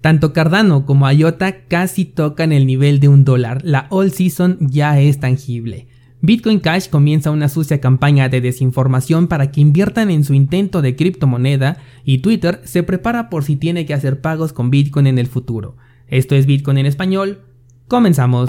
Tanto Cardano como IOTA casi tocan el nivel de un dólar, la all season ya es tangible. Bitcoin Cash comienza una sucia campaña de desinformación para que inviertan en su intento de criptomoneda y Twitter se prepara por si tiene que hacer pagos con Bitcoin en el futuro. Esto es Bitcoin en español. Comenzamos.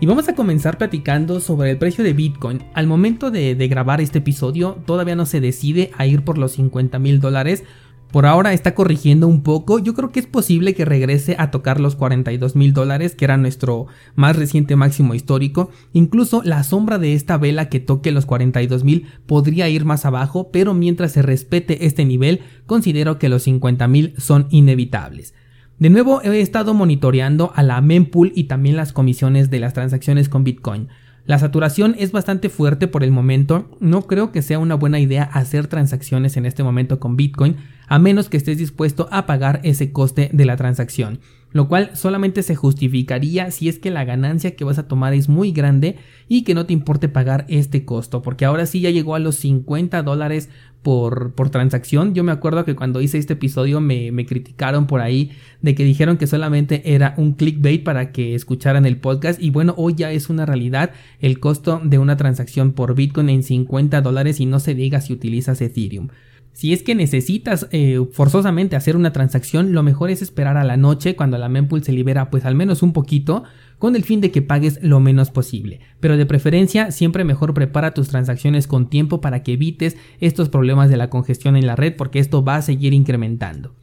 y vamos a comenzar platicando sobre el precio de Bitcoin. Al momento de, grabar este episodio todavía no se decide a ir por los 50 mil dólares. Por ahora está corrigiendo un poco. Yo creo que es posible que regrese a tocar los 42 mil dólares, que era nuestro más reciente máximo histórico. Incluso la sombra de esta vela que toque los 42 mil podría ir más abajo, pero mientras se respete este nivel, considero que los 50 mil son inevitables. De nuevo he estado monitoreando a la mempool y también las comisiones de las transacciones con Bitcoin. La saturación es bastante fuerte por el momento, no creo que sea una buena idea hacer transacciones en este momento con Bitcoin, a menos que estés dispuesto a pagar ese coste de la transacción lo cual solamente se justificaría si es que la ganancia que vas a tomar es muy grande y que no te importe pagar este costo, porque ahora sí ya llegó a los 50 dólares por, transacción. Yo me acuerdo que cuando hice este episodio me, me criticaron por ahí de que dijeron que solamente era un clickbait para que escucharan el podcast y bueno, hoy ya es una realidad el costo de una transacción por Bitcoin en 50 dólares y no se diga si utilizas Ethereum. Si es que necesitas eh, forzosamente hacer una transacción, lo mejor es esperar a la noche cuando la mempool se libera pues al menos un poquito con el fin de que pagues lo menos posible. Pero de preferencia siempre mejor prepara tus transacciones con tiempo para que evites estos problemas de la congestión en la red porque esto va a seguir incrementando.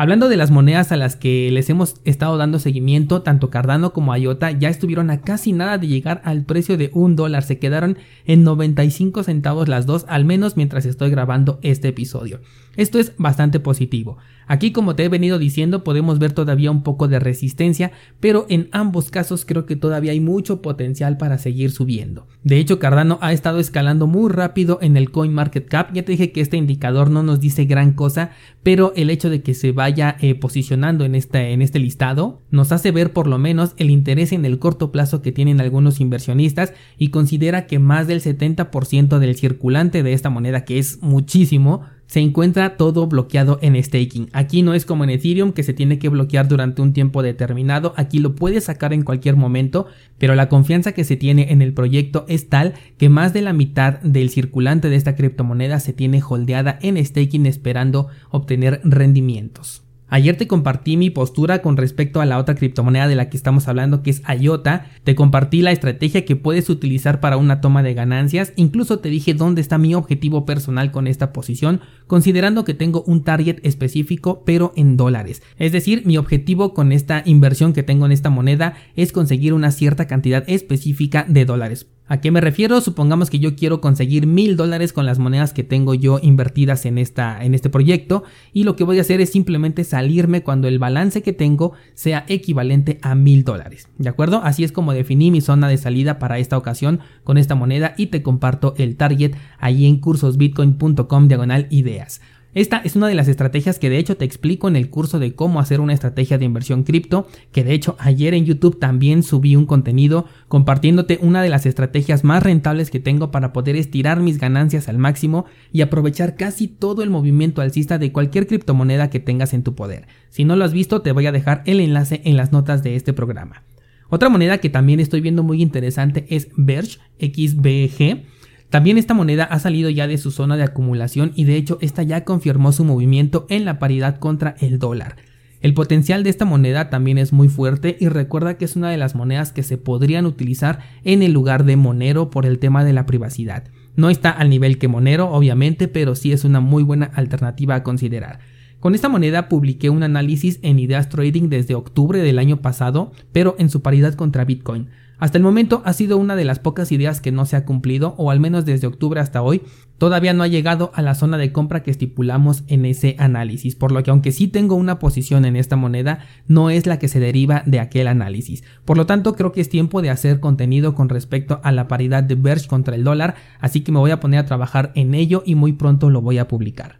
Hablando de las monedas a las que les hemos estado dando seguimiento, tanto Cardano como IOTA ya estuvieron a casi nada de llegar al precio de un dólar, se quedaron en 95 centavos las dos, al menos mientras estoy grabando este episodio. Esto es bastante positivo. Aquí como te he venido diciendo podemos ver todavía un poco de resistencia, pero en ambos casos creo que todavía hay mucho potencial para seguir subiendo. De hecho Cardano ha estado escalando muy rápido en el CoinMarketCap, ya te dije que este indicador no nos dice gran cosa, pero el hecho de que se vaya eh, posicionando en en este listado nos hace ver por lo menos el interés en el corto plazo que tienen algunos inversionistas y considera que más del 70% del circulante de esta moneda que es muchísimo se encuentra todo bloqueado en staking. Aquí no es como en Ethereum que se tiene que bloquear durante un tiempo determinado, aquí lo puedes sacar en cualquier momento, pero la confianza que se tiene en el proyecto es tal que más de la mitad del circulante de esta criptomoneda se tiene holdeada en staking esperando obtener rendimientos. Ayer te compartí mi postura con respecto a la otra criptomoneda de la que estamos hablando que es IOTA, te compartí la estrategia que puedes utilizar para una toma de ganancias, incluso te dije dónde está mi objetivo personal con esta posición, considerando que tengo un target específico pero en dólares. Es decir, mi objetivo con esta inversión que tengo en esta moneda es conseguir una cierta cantidad específica de dólares. ¿A qué me refiero? Supongamos que yo quiero conseguir mil dólares con las monedas que tengo yo invertidas en, esta, en este proyecto y lo que voy a hacer es simplemente salirme cuando el balance que tengo sea equivalente a mil dólares. ¿De acuerdo? Así es como definí mi zona de salida para esta ocasión con esta moneda y te comparto el target ahí en cursosbitcoin.com diagonal ideas. Esta es una de las estrategias que de hecho te explico en el curso de cómo hacer una estrategia de inversión cripto, que de hecho ayer en YouTube también subí un contenido compartiéndote una de las estrategias más rentables que tengo para poder estirar mis ganancias al máximo y aprovechar casi todo el movimiento alcista de cualquier criptomoneda que tengas en tu poder. Si no lo has visto te voy a dejar el enlace en las notas de este programa. Otra moneda que también estoy viendo muy interesante es Verge XBG también esta moneda ha salido ya de su zona de acumulación y de hecho esta ya confirmó su movimiento en la paridad contra el dólar. El potencial de esta moneda también es muy fuerte y recuerda que es una de las monedas que se podrían utilizar en el lugar de Monero por el tema de la privacidad. No está al nivel que Monero, obviamente, pero sí es una muy buena alternativa a considerar. Con esta moneda publiqué un análisis en Ideas Trading desde octubre del año pasado, pero en su paridad contra Bitcoin. Hasta el momento ha sido una de las pocas ideas que no se ha cumplido, o al menos desde octubre hasta hoy, todavía no ha llegado a la zona de compra que estipulamos en ese análisis, por lo que aunque sí tengo una posición en esta moneda, no es la que se deriva de aquel análisis. Por lo tanto, creo que es tiempo de hacer contenido con respecto a la paridad de Verge contra el dólar, así que me voy a poner a trabajar en ello y muy pronto lo voy a publicar.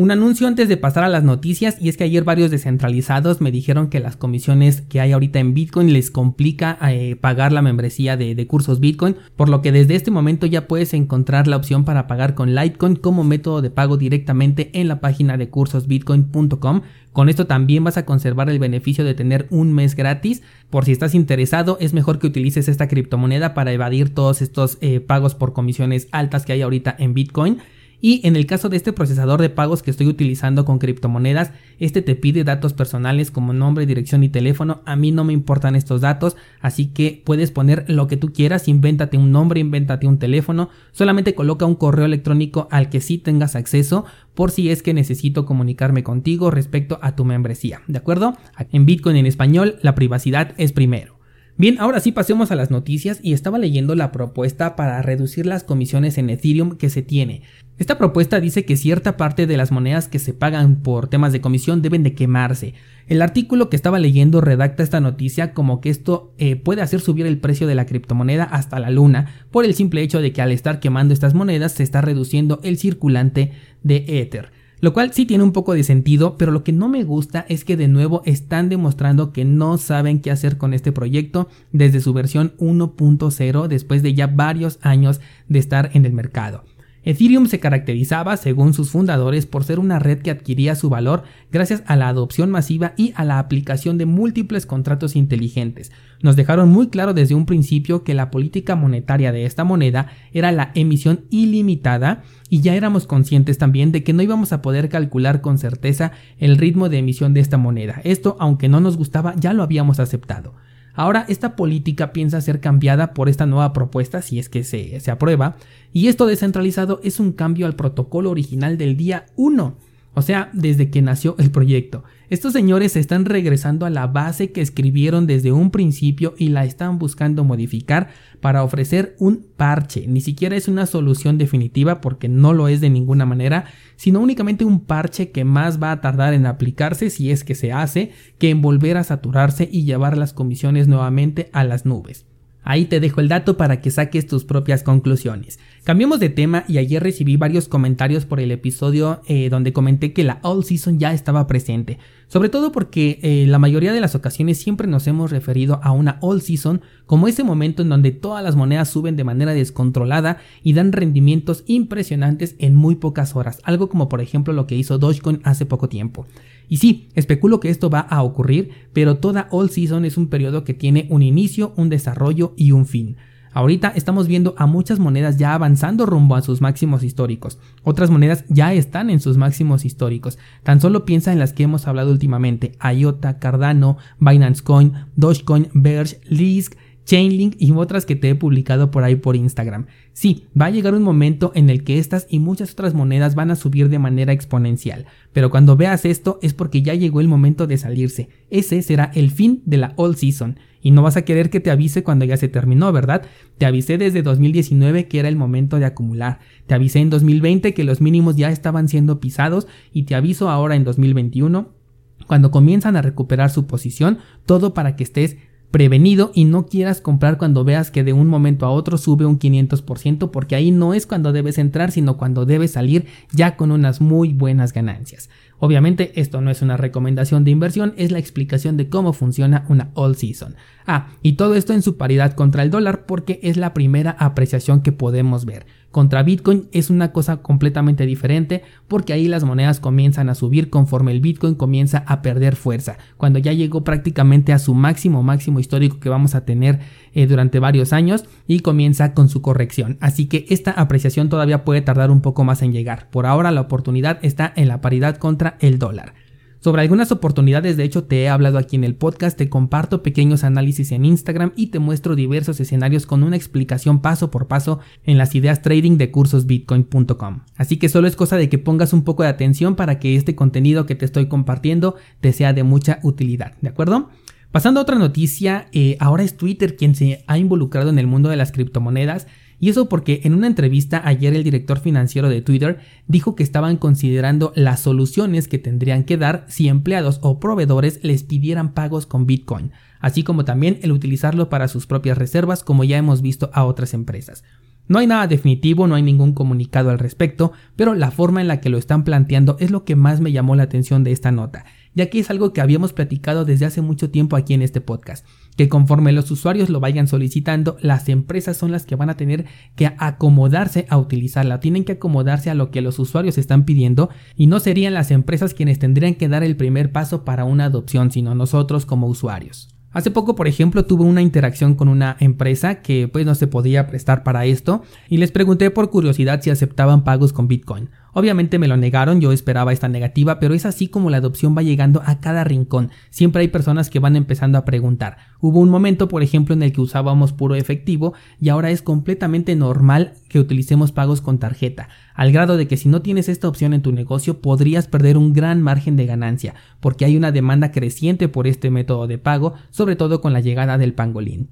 Un anuncio antes de pasar a las noticias y es que ayer varios descentralizados me dijeron que las comisiones que hay ahorita en Bitcoin les complica eh, pagar la membresía de, de, cursos Bitcoin, por lo que desde este momento ya puedes encontrar la opción para pagar con Litecoin como método de pago directamente en la página de cursosbitcoin.com. Con esto también vas a conservar el beneficio de tener un mes gratis. Por si estás interesado, es mejor que utilices esta criptomoneda para evadir todos estos eh, pagos por comisiones altas que hay ahorita en Bitcoin. Y en el caso de este procesador de pagos que estoy utilizando con criptomonedas, este te pide datos personales como nombre, dirección y teléfono. A mí no me importan estos datos, así que puedes poner lo que tú quieras, invéntate un nombre, invéntate un teléfono, solamente coloca un correo electrónico al que sí tengas acceso por si es que necesito comunicarme contigo respecto a tu membresía, ¿de acuerdo? En Bitcoin en español, la privacidad es primero. Bien, ahora sí pasemos a las noticias y estaba leyendo la propuesta para reducir las comisiones en Ethereum que se tiene. Esta propuesta dice que cierta parte de las monedas que se pagan por temas de comisión deben de quemarse. El artículo que estaba leyendo redacta esta noticia como que esto eh, puede hacer subir el precio de la criptomoneda hasta la luna por el simple hecho de que al estar quemando estas monedas se está reduciendo el circulante de Ether. Lo cual sí tiene un poco de sentido, pero lo que no me gusta es que de nuevo están demostrando que no saben qué hacer con este proyecto desde su versión 1.0 después de ya varios años de estar en el mercado. Ethereum se caracterizaba, según sus fundadores, por ser una red que adquiría su valor gracias a la adopción masiva y a la aplicación de múltiples contratos inteligentes. Nos dejaron muy claro desde un principio que la política monetaria de esta moneda era la emisión ilimitada y ya éramos conscientes también de que no íbamos a poder calcular con certeza el ritmo de emisión de esta moneda. Esto, aunque no nos gustaba, ya lo habíamos aceptado. Ahora esta política piensa ser cambiada por esta nueva propuesta si es que se, se aprueba y esto descentralizado es un cambio al protocolo original del día 1 o sea, desde que nació el proyecto. Estos señores están regresando a la base que escribieron desde un principio y la están buscando modificar para ofrecer un parche. Ni siquiera es una solución definitiva porque no lo es de ninguna manera, sino únicamente un parche que más va a tardar en aplicarse si es que se hace que en volver a saturarse y llevar las comisiones nuevamente a las nubes. Ahí te dejo el dato para que saques tus propias conclusiones. Cambiemos de tema y ayer recibí varios comentarios por el episodio eh, donde comenté que la All Season ya estaba presente. Sobre todo porque eh, la mayoría de las ocasiones siempre nos hemos referido a una All Season como ese momento en donde todas las monedas suben de manera descontrolada y dan rendimientos impresionantes en muy pocas horas. Algo como por ejemplo lo que hizo Dogecoin hace poco tiempo. Y sí, especulo que esto va a ocurrir, pero toda all season es un periodo que tiene un inicio, un desarrollo y un fin. Ahorita estamos viendo a muchas monedas ya avanzando rumbo a sus máximos históricos. Otras monedas ya están en sus máximos históricos. Tan solo piensa en las que hemos hablado últimamente. IOTA, Cardano, Binance Coin, Dogecoin, Verge, Lisk, Chainlink y otras que te he publicado por ahí por Instagram. Sí, va a llegar un momento en el que estas y muchas otras monedas van a subir de manera exponencial, pero cuando veas esto es porque ya llegó el momento de salirse. Ese será el fin de la all season y no vas a querer que te avise cuando ya se terminó, ¿verdad? Te avisé desde 2019 que era el momento de acumular, te avisé en 2020 que los mínimos ya estaban siendo pisados y te aviso ahora en 2021 cuando comienzan a recuperar su posición, todo para que estés prevenido y no quieras comprar cuando veas que de un momento a otro sube un 500% porque ahí no es cuando debes entrar sino cuando debes salir ya con unas muy buenas ganancias. Obviamente esto no es una recomendación de inversión, es la explicación de cómo funciona una all season. Ah, y todo esto en su paridad contra el dólar porque es la primera apreciación que podemos ver. Contra Bitcoin es una cosa completamente diferente porque ahí las monedas comienzan a subir conforme el Bitcoin comienza a perder fuerza, cuando ya llegó prácticamente a su máximo máximo histórico que vamos a tener eh, durante varios años y comienza con su corrección. Así que esta apreciación todavía puede tardar un poco más en llegar. Por ahora la oportunidad está en la paridad contra el dólar. Sobre algunas oportunidades, de hecho, te he hablado aquí en el podcast, te comparto pequeños análisis en Instagram y te muestro diversos escenarios con una explicación paso por paso en las ideas trading de cursosbitcoin.com. Así que solo es cosa de que pongas un poco de atención para que este contenido que te estoy compartiendo te sea de mucha utilidad, ¿de acuerdo? Pasando a otra noticia, eh, ahora es Twitter quien se ha involucrado en el mundo de las criptomonedas y eso porque en una entrevista ayer el director financiero de Twitter dijo que estaban considerando las soluciones que tendrían que dar si empleados o proveedores les pidieran pagos con Bitcoin, así como también el utilizarlo para sus propias reservas como ya hemos visto a otras empresas. No hay nada definitivo, no hay ningún comunicado al respecto, pero la forma en la que lo están planteando es lo que más me llamó la atención de esta nota, ya que es algo que habíamos platicado desde hace mucho tiempo aquí en este podcast, que conforme los usuarios lo vayan solicitando, las empresas son las que van a tener que acomodarse a utilizarla, tienen que acomodarse a lo que los usuarios están pidiendo y no serían las empresas quienes tendrían que dar el primer paso para una adopción, sino nosotros como usuarios. Hace poco, por ejemplo, tuve una interacción con una empresa que pues no se podía prestar para esto y les pregunté por curiosidad si aceptaban pagos con Bitcoin. Obviamente me lo negaron, yo esperaba esta negativa, pero es así como la adopción va llegando a cada rincón. Siempre hay personas que van empezando a preguntar. Hubo un momento, por ejemplo, en el que usábamos puro efectivo y ahora es completamente normal que utilicemos pagos con tarjeta, al grado de que si no tienes esta opción en tu negocio podrías perder un gran margen de ganancia, porque hay una demanda creciente por este método de pago, sobre todo con la llegada del pangolín.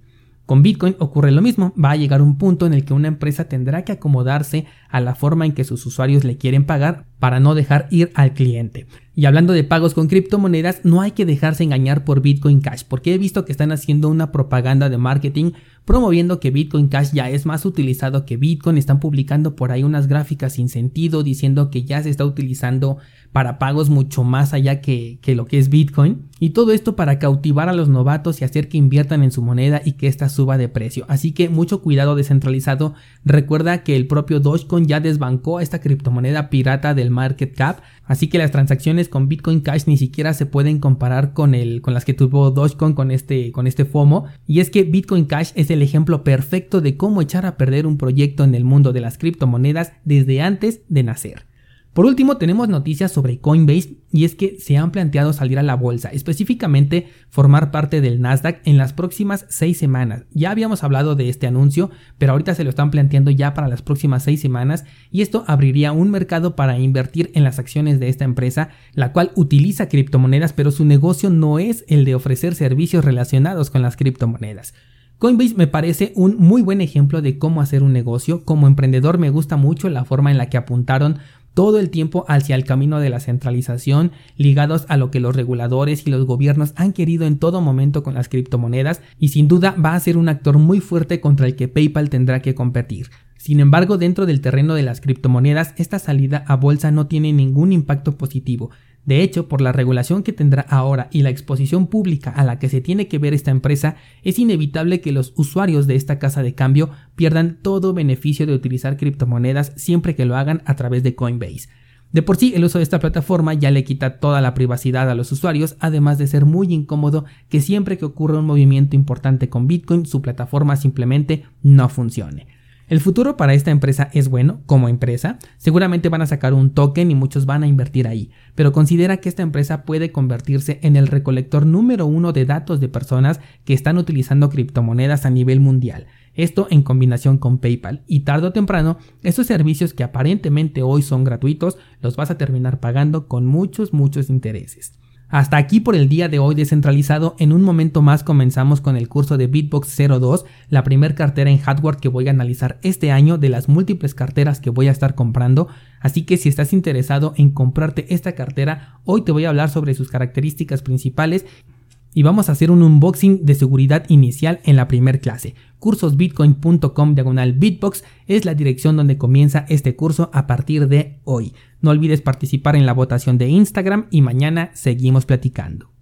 Con Bitcoin ocurre lo mismo, va a llegar un punto en el que una empresa tendrá que acomodarse a la forma en que sus usuarios le quieren pagar para no dejar ir al cliente. Y hablando de pagos con criptomonedas, no hay que dejarse engañar por Bitcoin Cash, porque he visto que están haciendo una propaganda de marketing promoviendo que Bitcoin Cash ya es más utilizado que Bitcoin, están publicando por ahí unas gráficas sin sentido diciendo que ya se está utilizando para pagos mucho más allá que, lo que es Bitcoin. Y todo esto para cautivar a los novatos y hacer que inviertan en su moneda y que ésta suba de precio. Así que mucho cuidado descentralizado. Recuerda que el propio Dogecoin ya desbancó a esta criptomoneda pirata del market cap. Así que las transacciones con Bitcoin Cash ni siquiera se pueden comparar con, el, con las que tuvo Dogecoin con este, con este FOMO. Y es que Bitcoin Cash es el ejemplo perfecto de cómo echar a perder un proyecto en el mundo de las criptomonedas desde antes de nacer. Por último, tenemos noticias sobre Coinbase y es que se han planteado salir a la bolsa, específicamente formar parte del Nasdaq en las próximas seis semanas. Ya habíamos hablado de este anuncio, pero ahorita se lo están planteando ya para las próximas seis semanas y esto abriría un mercado para invertir en las acciones de esta empresa, la cual utiliza criptomonedas, pero su negocio no es el de ofrecer servicios relacionados con las criptomonedas. Coinbase me parece un muy buen ejemplo de cómo hacer un negocio. Como emprendedor me gusta mucho la forma en la que apuntaron todo el tiempo hacia el camino de la centralización, ligados a lo que los reguladores y los gobiernos han querido en todo momento con las criptomonedas, y sin duda va a ser un actor muy fuerte contra el que PayPal tendrá que competir. Sin embargo, dentro del terreno de las criptomonedas, esta salida a bolsa no tiene ningún impacto positivo, de hecho, por la regulación que tendrá ahora y la exposición pública a la que se tiene que ver esta empresa, es inevitable que los usuarios de esta casa de cambio pierdan todo beneficio de utilizar criptomonedas siempre que lo hagan a través de Coinbase. De por sí, el uso de esta plataforma ya le quita toda la privacidad a los usuarios, además de ser muy incómodo que siempre que ocurra un movimiento importante con Bitcoin, su plataforma simplemente no funcione. El futuro para esta empresa es bueno como empresa, seguramente van a sacar un token y muchos van a invertir ahí, pero considera que esta empresa puede convertirse en el recolector número uno de datos de personas que están utilizando criptomonedas a nivel mundial. Esto en combinación con PayPal y tarde o temprano estos servicios que aparentemente hoy son gratuitos los vas a terminar pagando con muchos muchos intereses. Hasta aquí por el día de hoy descentralizado. En un momento más comenzamos con el curso de Bitbox 02, la primer cartera en hardware que voy a analizar este año de las múltiples carteras que voy a estar comprando. Así que si estás interesado en comprarte esta cartera, hoy te voy a hablar sobre sus características principales y vamos a hacer un unboxing de seguridad inicial en la primer clase. Cursosbitcoin.com diagonal bitbox es la dirección donde comienza este curso a partir de hoy. No olvides participar en la votación de Instagram y mañana seguimos platicando.